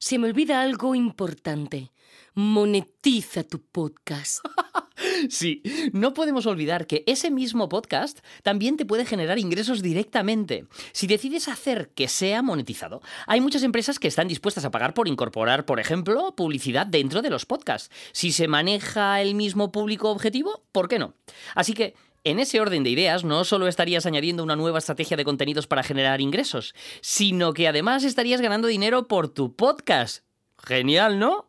se me olvida algo importante. Monetiza tu podcast. Sí, no podemos olvidar que ese mismo podcast también te puede generar ingresos directamente. Si decides hacer que sea monetizado, hay muchas empresas que están dispuestas a pagar por incorporar, por ejemplo, publicidad dentro de los podcasts. Si se maneja el mismo público objetivo, ¿por qué no? Así que en ese orden de ideas, no solo estarías añadiendo una nueva estrategia de contenidos para generar ingresos, sino que además estarías ganando dinero por tu podcast. Genial, ¿no?